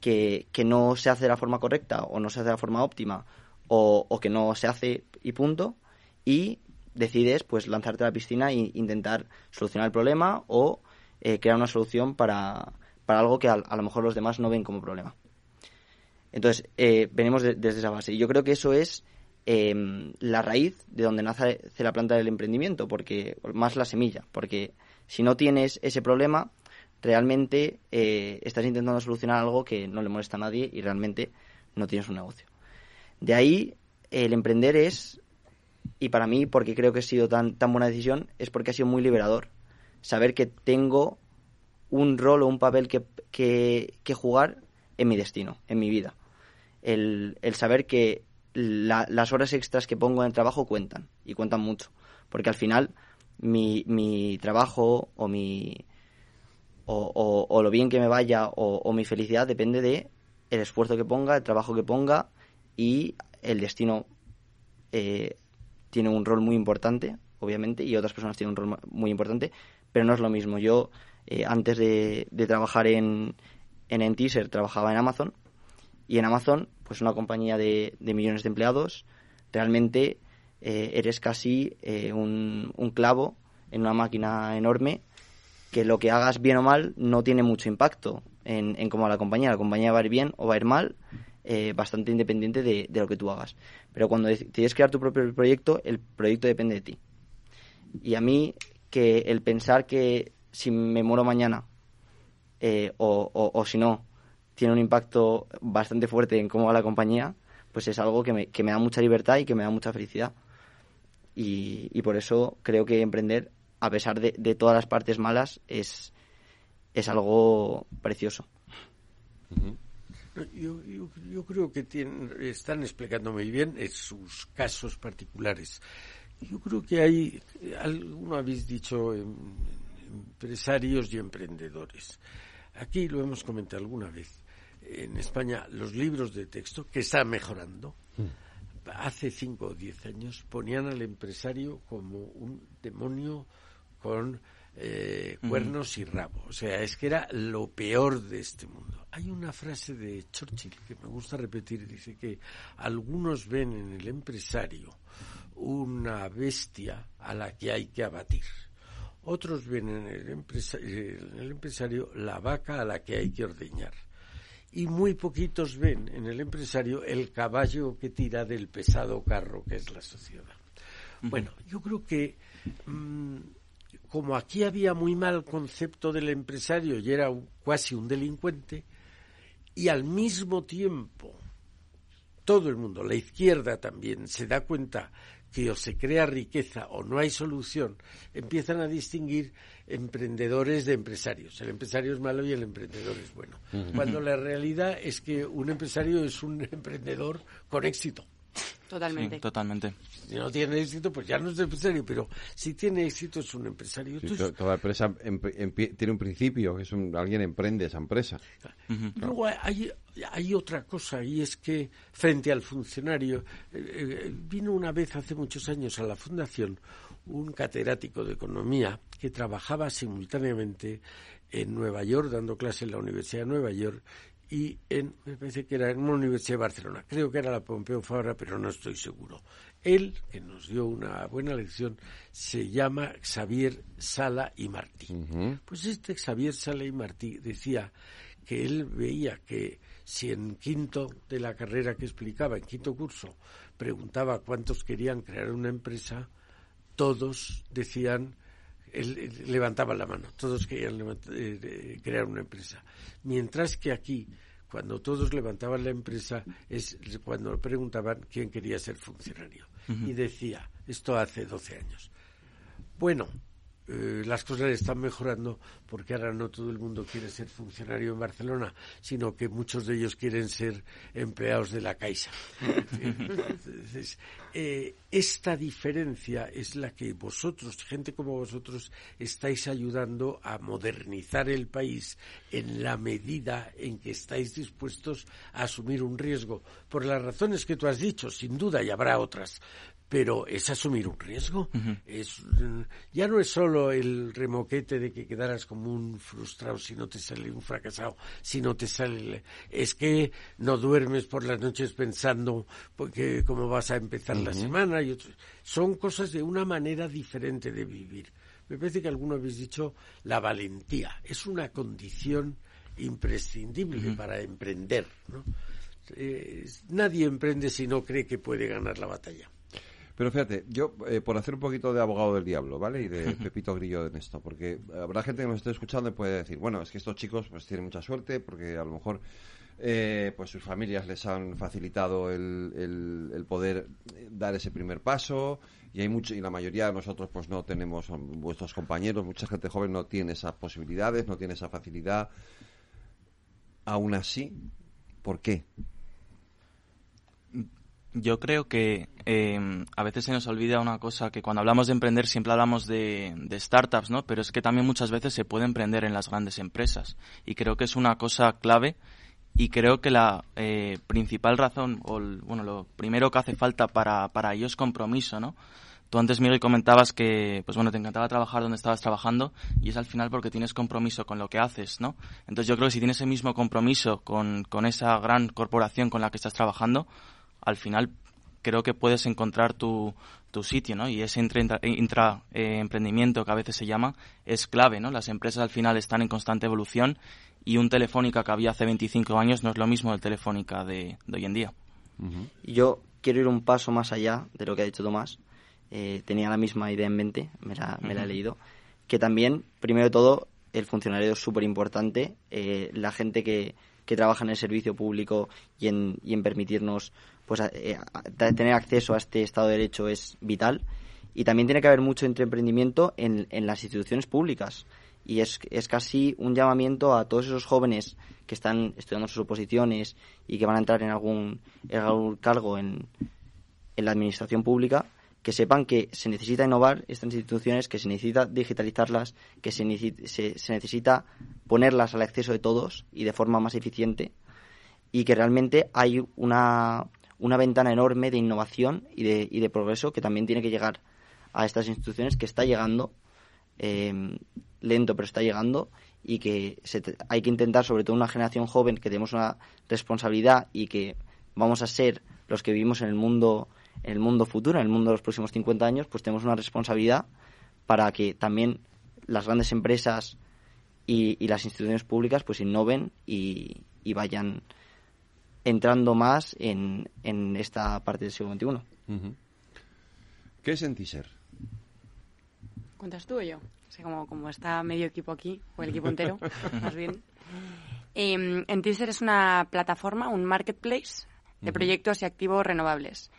que, no se hace de la forma correcta o no se hace de la forma óptima o, o que no se hace y punto y decides pues lanzarte a la piscina e intentar solucionar el problema o eh, crear una solución para, para algo que a, a, lo mejor los demás no ven como problema. Entonces, eh, venimos de, desde esa base. Y yo creo que eso es eh, la raíz de donde nace la planta del emprendimiento, porque más la semilla, porque si no tienes ese problema, realmente eh, estás intentando solucionar algo que no le molesta a nadie y realmente no tienes un negocio. De ahí, el emprender es, y para mí, porque creo que ha sido tan, tan buena decisión, es porque ha sido muy liberador. Saber que tengo un rol o un papel que, que, jugar en mi destino, en mi vida. el, el saber que las horas extras que pongo en el trabajo cuentan y cuentan mucho. Porque al final mi, mi trabajo o mi o, lo bien que me vaya o, mi felicidad depende de el esfuerzo que ponga, el trabajo que ponga y el destino eh, tiene un rol muy importante, obviamente, y otras personas tienen un rol muy importante, pero no es lo mismo. Yo, eh, antes de, de, trabajar en, en Enteaser, trabajaba en Amazon, y en Amazon, pues una compañía de, de millones de empleados, realmente eh, eres casi un, un clavo en una máquina enorme que lo que hagas bien o mal no tiene mucho impacto en, en cómo va la compañía. La compañía va a ir bien o va a ir mal, eh, bastante independiente de, lo que tú hagas. Pero cuando que crear tu propio proyecto, el proyecto depende de ti. Y a mí, que el pensar que si me muero mañana eh, o, o, si no, tiene un impacto bastante fuerte en cómo va la compañía, pues es algo que me, que me da mucha libertad y que me da mucha felicidad. Y por eso creo que emprender a pesar de, todas las partes malas, es, es algo precioso. Yo, creo que están explicando muy bien sus casos particulares. Yo creo que hay, alguno habéis dicho, em, empresarios y emprendedores. Aquí lo hemos comentado alguna vez. En España, los libros de texto, que están mejorando, mm. hace cinco o diez años ponían al empresario como un demonio con eh, cuernos y rabo. O sea, es que era lo peor de este mundo. Hay una frase de Churchill que me gusta repetir, dice que algunos ven en el empresario una bestia a la que hay que abatir. Otros ven en el, en el empresario la vaca a la que hay que ordeñar. Y muy poquitos ven en el empresario el caballo que tira del pesado carro que es la sociedad. Bueno, yo creo que mm, como aquí había muy mal concepto del empresario y era casi un delincuente, y al mismo tiempo todo el mundo, la izquierda también, se da cuenta que o se crea riqueza o no hay solución, empiezan a distinguir emprendedores de empresarios. El empresario es malo y el emprendedor es bueno. Cuando la realidad es que un empresario es un emprendedor con éxito. Totalmente. totalmente. Si no tiene éxito, pues ya no es empresario, pero si tiene éxito es un empresario. toda empresa tiene un principio, que es alguien emprende esa empresa. Luego hay, hay otra cosa, y es que frente al funcionario, eh, eh, vino una vez hace muchos años a la fundación un catedrático de economía que trabajaba simultáneamente en Nueva York, dando clase en la Universidad de Nueva York, y en, me parece que era en una universidad de Barcelona, creo que era la Pompeu Fabra, pero no estoy seguro. Él, que nos dio una buena lección, se llama Xavier Sala y Martí. Pues este Xavier Sala y Martí decía que él veía que si en quinto de la carrera que explicaba, en quinto curso, preguntaba cuántos querían crear una empresa, todos decían él, levantaba la mano, todos querían eh, crear una empresa. Mientras que aquí, cuando todos levantaban la empresa, es cuando preguntaban quién quería ser funcionario. Y decía, esto hace 12 años. Bueno, eh, las cosas están mejorando porque ahora no todo el mundo quiere ser funcionario en Barcelona, sino que muchos de ellos quieren ser empleados de la Caixa. Eh, esta diferencia es la que vosotros, gente como vosotros, estáis ayudando a modernizar el país en la medida en que estáis dispuestos a asumir un riesgo. Por las razones que tú has dicho, sin duda, y habrá otras, pero es asumir un riesgo. es, ya no es solo el remoquete de que quedaras como un frustrado si no te sale un fracasado, si no te sale... Es que no duermes por las noches pensando porque cómo vas a empezar la semana. Y Son cosas de una manera diferente de vivir. Me parece que alguno habéis dicho la valentía. Es una condición imprescindible para emprender. ¿no? Eh, nadie emprende si no cree que puede ganar la batalla. Pero fíjate, yo, eh, por hacer un poquito de abogado del diablo, ¿vale? Y de Pepito Grillo en esto, porque habrá gente que nos esté escuchando y puede decir, bueno, es que estos chicos pues tienen mucha suerte porque a lo mejor eh, pues sus familias les han facilitado el, el, poder dar ese primer paso y hay mucho y la mayoría de nosotros pues no tenemos vuestros compañeros mucha gente joven no tiene esas posibilidades no tiene esa facilidad aún así ¿por qué? Yo creo que em, a veces se nos olvida una cosa, que cuando hablamos de emprender siempre hablamos de, startups, ¿no? Pero es que también muchas veces se puede emprender en las grandes empresas. Y creo que es una cosa clave y creo que la eh, principal razón, o bueno, lo primero que hace falta para, para ello es compromiso, ¿no? Tú antes, Miguel, comentabas que, pues bueno, te encantaba trabajar donde estabas trabajando y es al final porque tienes compromiso con lo que haces, ¿no? Entonces yo creo que si tienes el mismo compromiso con, con esa gran corporación con la que estás trabajando, al final creo que puedes encontrar tu, tu sitio, ¿no? Y ese intra, eh, emprendimiento que a veces se llama es clave, ¿no? Las empresas al final están en constante evolución y un Telefónica que había hace 25 años no es lo mismo del Telefónica de, hoy en día. Yo quiero ir un paso más allá de lo que ha dicho Tomás. Eh, tenía la misma idea en mente, me la, me la he leído. Que también, primero de todo, el funcionario es súper importante. Eh, la gente que, que trabaja en el servicio público y en, y en permitirnos pues eh, tener acceso a este Estado de Derecho es vital. Y también tiene que haber mucho emprendimiento en, en las instituciones públicas. Y es, es casi un llamamiento a todos esos jóvenes que están estudiando sus oposiciones y que van a entrar en algún, en algún cargo en, en la administración pública, que sepan que se necesita innovar estas instituciones, que se necesita digitalizarlas, que se, se, se, necesita ponerlas al acceso de todos y de forma más eficiente y que realmente hay una, una ventana enorme de innovación y de, y de progreso que también tiene que llegar a estas instituciones, que está llegando, eh, lento pero está llegando y que hay que intentar, sobre todo una generación joven, que tenemos una responsabilidad y que vamos a ser los que vivimos en el mundo en el mundo futuro, en el mundo de los próximos 50 años, pues tenemos una responsabilidad para que también las grandes empresas y, las instituciones públicas pues innoven y, vayan entrando más en, en, esta parte del siglo XXI. ¿Qué es Entiser? ¿Cuentas tú o yo? como, como está medio equipo aquí, o el equipo entero, más bien. Eh, Entiser es una plataforma, un marketplace de proyectos y activos renovables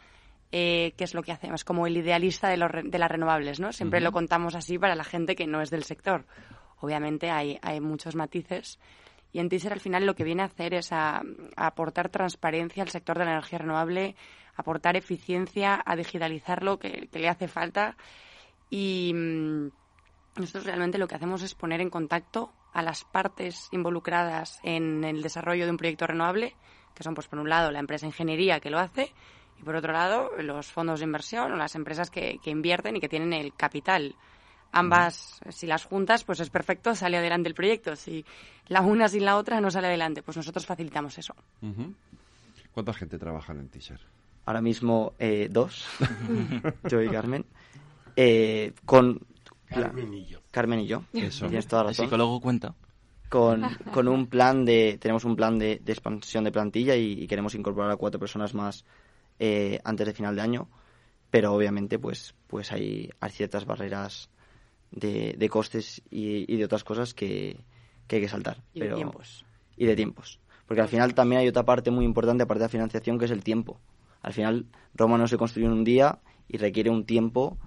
eh, qué es lo que hacemos, como el idealista de, de las renovables, ¿no? Siempre lo contamos así para la gente que no es del sector. Obviamente hay, hay muchos matices. Y en Teaser al final lo que viene a hacer es a, aportar transparencia al sector de la energía renovable, aportar eficiencia, a digitalizarlo, que, que le hace falta. Y mm, nosotros realmente lo que hacemos es poner en contacto a las partes involucradas en el desarrollo de un proyecto renovable, que son, pues, por un lado, la empresa ingeniería que lo hace, y por otro lado, los fondos de inversión o las empresas que, invierten y que tienen el capital. Ambas, si las juntas, pues es perfecto, sale adelante el proyecto. Si la una sin la otra no sale adelante, pues nosotros facilitamos eso. ¿Cuánta gente trabaja en Teaser? Ahora mismo eh, dos, yo y Carmen. Eh, con Carmen y yo. Carmen y yo. Eso. Tienes toda la razón. El psicólogo cuenta. Con, con, un plan de, tenemos un plan de, expansión de plantilla y, queremos incorporar a cuatro personas más eh, antes de final de año, pero obviamente pues, pues hay, hay ciertas barreras de, de costes y, de otras cosas que, que hay que saltar. Y pero, de tiempos. Y de tiempos. Porque al final también hay otra parte muy importante, aparte de la financiación, que es el tiempo. Al final, Roma no se construye en un día y requiere un tiempo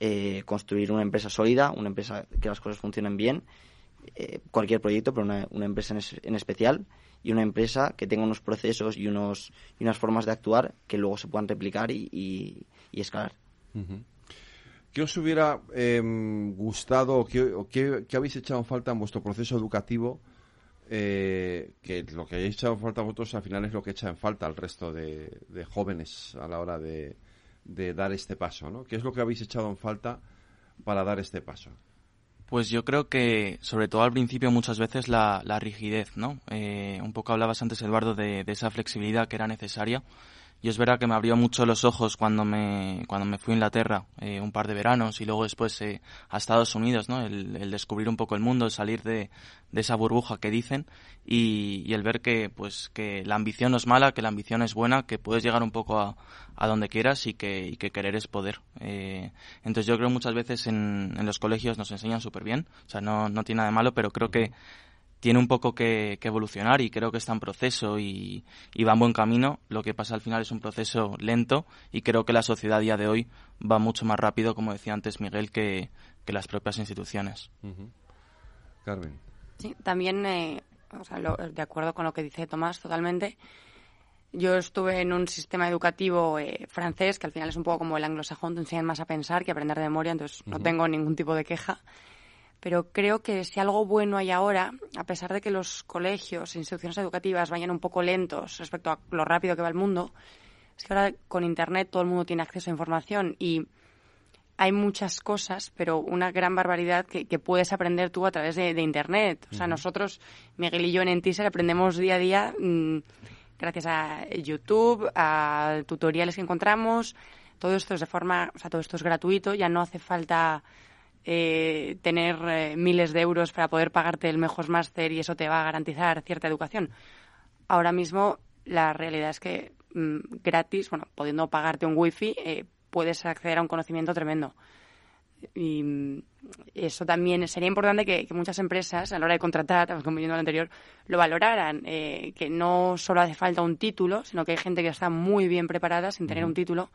eh, construir una empresa sólida, una empresa que las cosas funcionen bien, eh, cualquier proyecto, pero una, una empresa en, en, especial y una empresa que tenga unos procesos y, unos, y unas formas de actuar que luego se puedan replicar y, y, escalar. ¿Qué os hubiera em, gustado o qué, habéis echado en falta en vuestro proceso educativo? Eh, que lo que habéis echado en falta vosotros al final es lo que echa en falta al resto de, jóvenes a la hora de, dar este paso, ¿no? ¿Qué es lo que habéis echado en falta para dar este paso? Pues yo creo que, sobre todo al principio, muchas veces la, la rigidez, ¿no? Eh, un poco hablabas antes, Eduardo, de, esa flexibilidad que era necesaria y es verdad que me abrió mucho los ojos cuando me, cuando me fui a Inglaterra eh, un par de veranos y luego después eh, a Estados Unidos, ¿no? El, descubrir un poco el mundo, el salir de, de esa burbuja que dicen y, el ver que, pues, que la ambición no es mala, que la ambición es buena, que puedes llegar un poco a, a donde quieras y que, y que querer es poder. Eh, entonces yo creo muchas veces en, en los colegios nos enseñan súper bien, o sea, no, no tiene nada de malo, pero creo que tiene un poco que, evolucionar y creo que está en proceso y, va en buen camino. Lo que pasa al final es un proceso lento y creo que la sociedad a día de hoy va mucho más rápido, como decía antes Miguel, que, las propias instituciones. Carmen. Sí, también, eh, de acuerdo con lo que dice Tomás totalmente, yo estuve en un sistema educativo eh, francés, que al final es un poco como el anglosajón, te enseñan más a pensar que a aprender de memoria, entonces no tengo ningún tipo de queja. Pero creo que si algo bueno hay ahora, a pesar de que los colegios e instituciones educativas vayan un poco lentos respecto a lo rápido que va el mundo, es que ahora con Internet todo el mundo tiene acceso a información y hay muchas cosas, pero una gran barbaridad que, puedes aprender tú a través de, Internet. O sea, nosotros, Miguel y yo en Entisel aprendemos día a día mm, gracias a YouTube, a tutoriales que encontramos. Todo esto es de forma, o sea, todo esto es gratuito, ya no hace falta eh, tener eh, miles de euros para poder pagarte el mejor máster y eso te va a garantizar cierta educación. Ahora mismo la realidad es que mm, gratis, bueno, pudiendo pagarte un wifi, eh, puedes acceder a un conocimiento tremendo. Y mm, eso también sería importante que, muchas empresas, a la hora de contratar, como viendo lo anterior, lo valoraran. Que no solo hace falta un título, sino que hay gente que está muy bien preparada sin tener un título.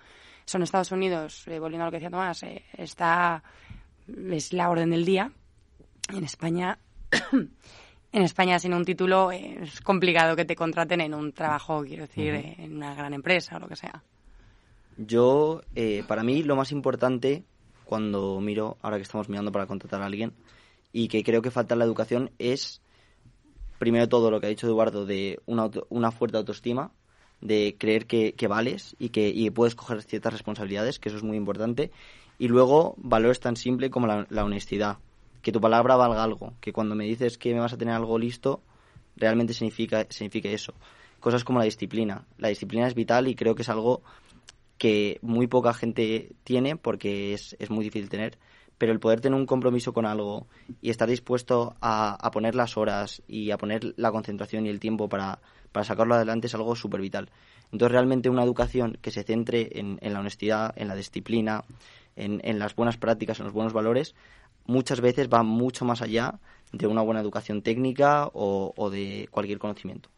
Son Estados Unidos, volviendo a lo que decía Tomás, está, es la orden del día. En España, en España sin un título es complicado que te contraten en un trabajo, quiero decir, en una gran empresa o lo que sea. Yo, eh, para mí, lo más importante cuando miro, ahora que estamos mirando para contratar a alguien, y que creo que falta en la educación, es, primero todo lo que ha dicho Eduardo, de una, una fuerte autoestima, de creer que, vales y que y puedes coger ciertas responsabilidades, que eso es muy importante. Y luego, valores tan simple como la, honestidad, que tu palabra valga algo, que cuando me dices que me vas a tener algo listo, realmente significa, significa eso. Cosas como la disciplina. La disciplina es vital y creo que es algo que muy poca gente tiene porque es, es muy difícil tener, pero el poder tener un compromiso con algo y estar dispuesto a, a poner las horas y a poner la concentración y el tiempo para, para sacarlo adelante es algo súper vital. Entonces, realmente una educación que se centre en, en la honestidad, en la disciplina, en, en, las buenas prácticas, en los buenos valores, muchas veces va mucho más allá de una buena educación técnica o, o de cualquier conocimiento.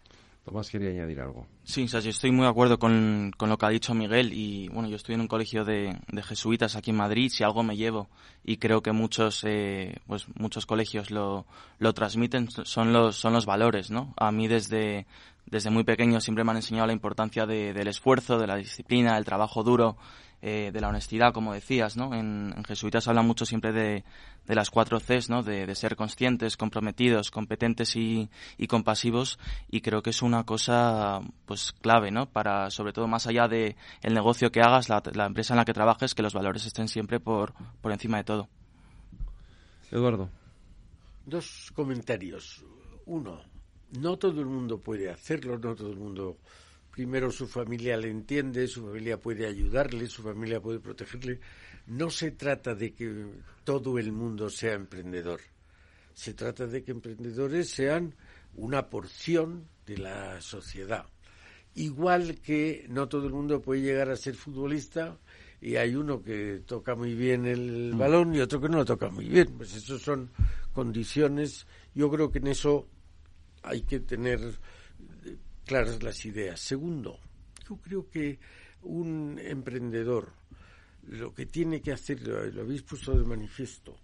Tomás quería añadir algo. Sí, o sea, estoy muy de acuerdo con, con, lo que ha dicho Miguel y bueno, yo estoy en un colegio de, de jesuitas aquí en Madrid, si algo me llevo y creo que muchos, eh, pues muchos colegios lo, lo transmiten son los, son los valores, ¿no? A mí desde, desde muy pequeño siempre me han enseñado la importancia de, del esfuerzo, de la disciplina, del trabajo duro eh, de la honestidad, como decías, ¿no? En, en Jesuitas habla mucho siempre de, de las cuatro Cs, ¿no? De, de ser conscientes, comprometidos, competentes y, y, compasivos y creo que es una cosa pues clave, ¿no? Para, sobre todo más allá de el negocio que hagas, la, la empresa en la que trabajes, que los valores estén siempre por, por encima de todo. Eduardo. Dos comentarios. Uno, no todo el mundo puede hacerlo, no todo el mundo primero su familia le entiende, su familia puede ayudarle, su familia puede protegerle. No se trata de que todo el mundo sea emprendedor. Se trata de que emprendedores sean una porción de la sociedad. Igual que no todo el mundo puede llegar a ser futbolista y hay uno que toca muy bien el mm. balón y otro que no lo toca muy bien. Pues eso son condiciones. Yo creo que en eso hay que tener claras las ideas. Segundo, yo creo que un emprendedor lo que tiene que hacer, lo, habéis puesto de manifiesto,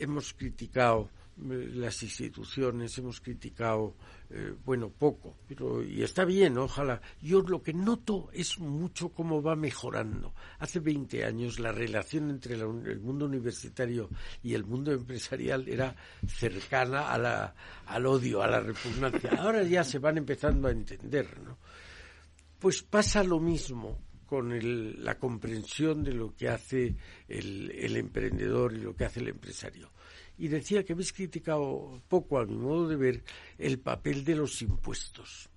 hemos criticado las instituciones, hemos criticado, eh, bueno, poco, pero y está bien, ojalá. Yo lo que noto es mucho cómo va mejorando. Hace 20 años la relación entre el mundo universitario y el mundo empresarial era cercana a la, al odio, a la repugnancia. Ahora ya se van empezando a entender, ¿no? Pues pasa lo mismo con la comprensión de lo que hace el emprendedor y lo que hace el empresario y decía que habéis criticado poco, a mi modo de ver, el papel de los impuestos.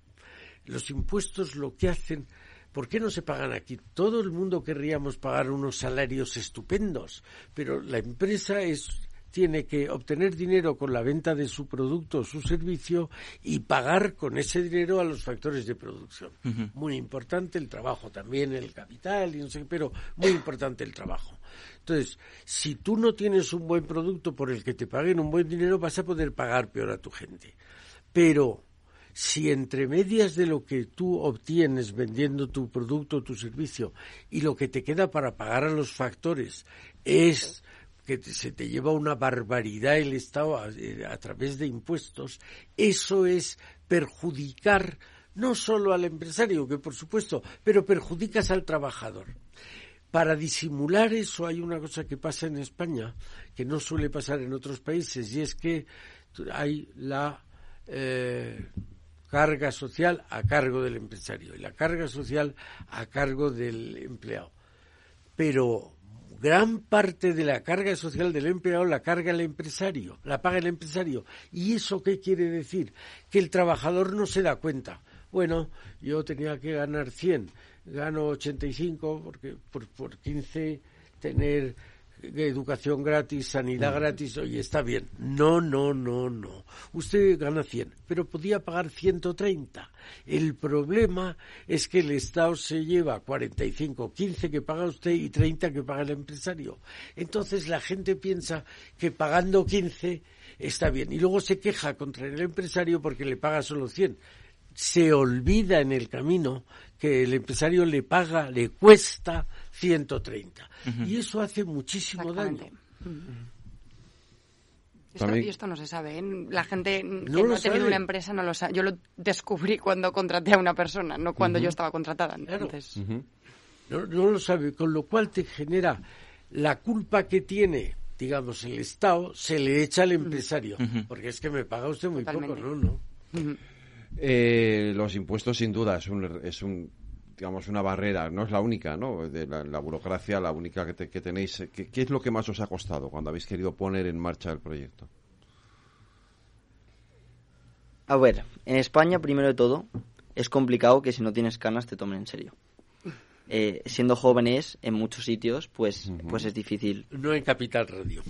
Los impuestos lo que hacen, ¿por qué no se pagan aquí? Todo el mundo querríamos pagar unos salarios estupendos, pero la empresa es tiene que obtener dinero con la venta de su producto o su servicio y pagar con ese dinero a los factores de producción. Muy importante el trabajo también, el capital y no sé, pero muy importante el trabajo. Entonces, si tú no tienes un buen producto por el que te paguen un buen dinero, vas a poder pagar peor a tu gente. Pero si entre medias de lo que tú obtienes vendiendo tu producto o tu servicio y lo que te queda para pagar a los factores es que se te lleva una barbaridad el Estado a, eh, a través de impuestos, eso es perjudicar no solo al empresario, que por supuesto, pero perjudicas al trabajador. Para disimular eso hay una cosa que pasa en España que no suele pasar en otros países y es que hay la eh, carga social a cargo del empresario y la carga social a cargo del empleado. Pero gran parte de la carga social del empleado la carga el empresario, la paga el empresario. ¿Y eso qué quiere decir? Que el trabajador no se da cuenta. Bueno, yo tenía que ganar 100, gano 85 porque por, por 15 tener educación gratis, sanidad gratis, oye, está bien. No, no, no, no. Usted gana 100, pero podía pagar 130. El problema es que el Estado se lleva 45, 15 que paga usted y 30 que paga el empresario. Entonces la gente piensa que pagando 15 está bien y luego se queja contra el empresario porque le paga solo 100 se olvida en el camino que el empresario le paga, le cuesta 130. Y eso hace muchísimo daño. Esto, y esto no se sabe. ¿eh? La gente que no, ha tenido una empresa no lo sabe. Yo lo descubrí cuando contraté a una persona, no cuando yo estaba contratada. Entonces... no, lo sabe, con lo cual te genera la culpa que tiene, digamos, el Estado, se le echa al empresario. Porque es que me paga usted muy poco, ¿no? no. Eh, los impuestos, sin duda, es un, es un digamos, una barrera, no es la única, ¿no? De la, burocracia, la única que, que tenéis. ¿Qué, ¿Qué, es lo que más os ha costado cuando habéis querido poner en marcha el proyecto? A ver, en España, primero de todo, es complicado que si no tienes canas te tomen en serio. Eh, siendo jóvenes en muchos sitios, pues, pues es difícil. No en Capital Radio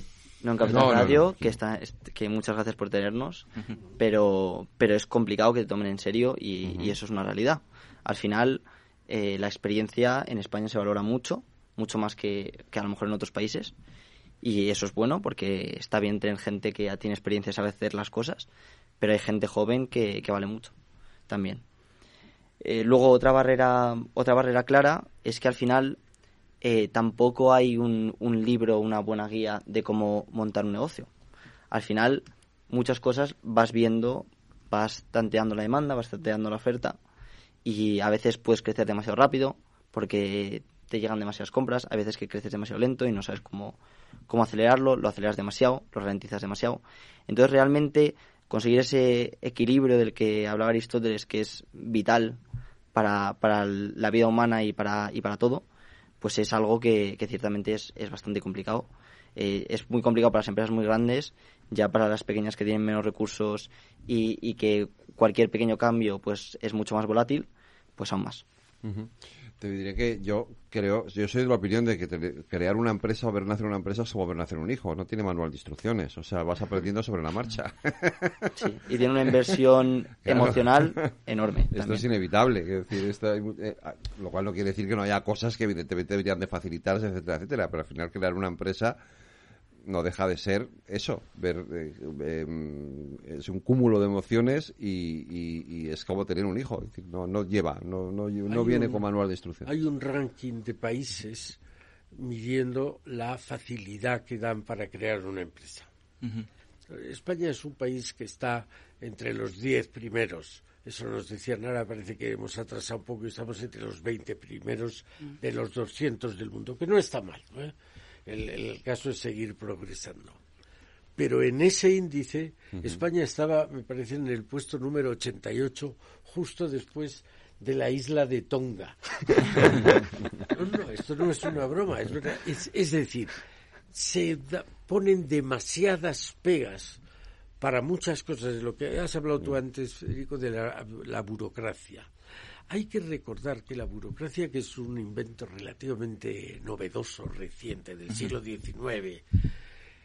no en Capital Radio, que está que muchas gracias por tenernos, pero pero es complicado que te tomen en serio y, eso es una realidad. Al final, eh, la experiencia en España se valora mucho, mucho más que, a lo mejor en otros países, y eso es bueno porque está bien tener gente que ya tiene experiencia sabe hacer las cosas, pero hay gente joven que, vale mucho también. Eh, luego otra barrera, otra barrera clara es que al final eh, tampoco hay un libro, una buena guía de cómo montar un negocio. Al final, muchas cosas vas viendo, vas tanteando la demanda, vas tanteando la oferta y a veces puedes crecer demasiado rápido porque te llegan demasiadas compras, a veces que creces demasiado lento y no sabes cómo, cómo acelerarlo, lo aceleras demasiado, lo ralentizas demasiado. Entonces realmente conseguir ese equilibrio del que hablaba Aristóteles, que es vital para, para la vida humana y para, y para todo, pues es algo que, ciertamente es, es, bastante complicado. Eh, es muy complicado para las empresas muy grandes, ya para las pequeñas que tienen menos recursos y, y que cualquier pequeño cambio pues es mucho más volátil, pues aún más. Te diré que yo creo, yo soy de la opinión de que crear una empresa o ver nacer una empresa es como ver nacer un hijo, no tiene manual de instrucciones, o sea, vas aprendiendo sobre la marcha. Sí, y tiene una inversión emocional enorme. Esto es inevitable, decir, esto eh, lo cual no quiere decir que no haya cosas que evidentemente deberían de facilitarse, etcétera, etcétera, pero al final crear una empresa no deja de ser eso, ver eh, em, es un cúmulo de emociones y, es como tener un hijo, no, no lleva, no, no, no viene con manual de instrucción. Hay un ranking de países midiendo la facilidad que dan para crear una empresa. España es un país que está entre los 10 primeros. Eso nos decía Nara, parece que hemos atrasado un poco y estamos entre los 20 primeros de los 200 del mundo, que no está mal. ¿eh? El, caso es seguir progresando. Pero en ese índice, España estaba, me parece, en el puesto número 88, justo después de la isla de Tonga. no, no, esto no es una broma, es verdad. Es, decir, se ponen demasiadas pegas para muchas cosas, lo que has hablado tú antes, Federico, de la burocracia. Hay que recordar que la burocracia, que es un invento relativamente novedoso, reciente, del siglo XIX,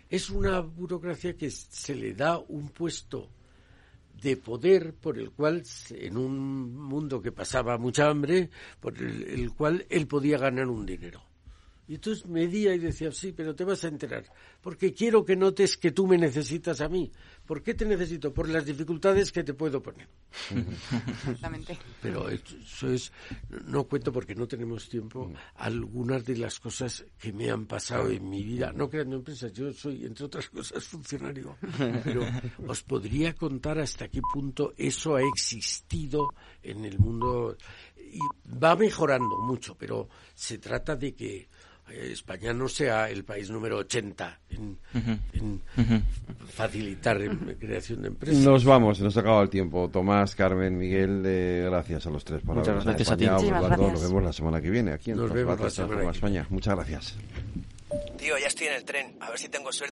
es una burocracia que se le da un puesto de poder por el cual, en un mundo que pasaba mucha hambre, por el, cual él podía ganar un dinero. Y entonces medía y decía, sí, pero te vas a enterar, porque quiero que notes que tú me necesitas a mí. ¿Por qué te necesito? Por las dificultades que te puedo poner. Exactamente. Pero eso es, no cuento porque no tenemos tiempo, algunas de las cosas que me han pasado en mi vida, no creando empresas, yo soy, entre otras cosas, funcionario, pero os podría contar hasta qué punto eso ha existido en el mundo y va mejorando mucho, pero se trata de que España no sea el país número 80 en, en facilitar la creación de empresas. Nos vamos, nos ha acabado el tiempo. Tomás, Carmen, Miguel, eh, gracias a los tres por Muchas habernos gracias a ti. gracias. Nos vemos la semana que viene aquí en Nos vemos la semana España. Muchas gracias. Tío, ya estoy en el tren. A ver si tengo suerte.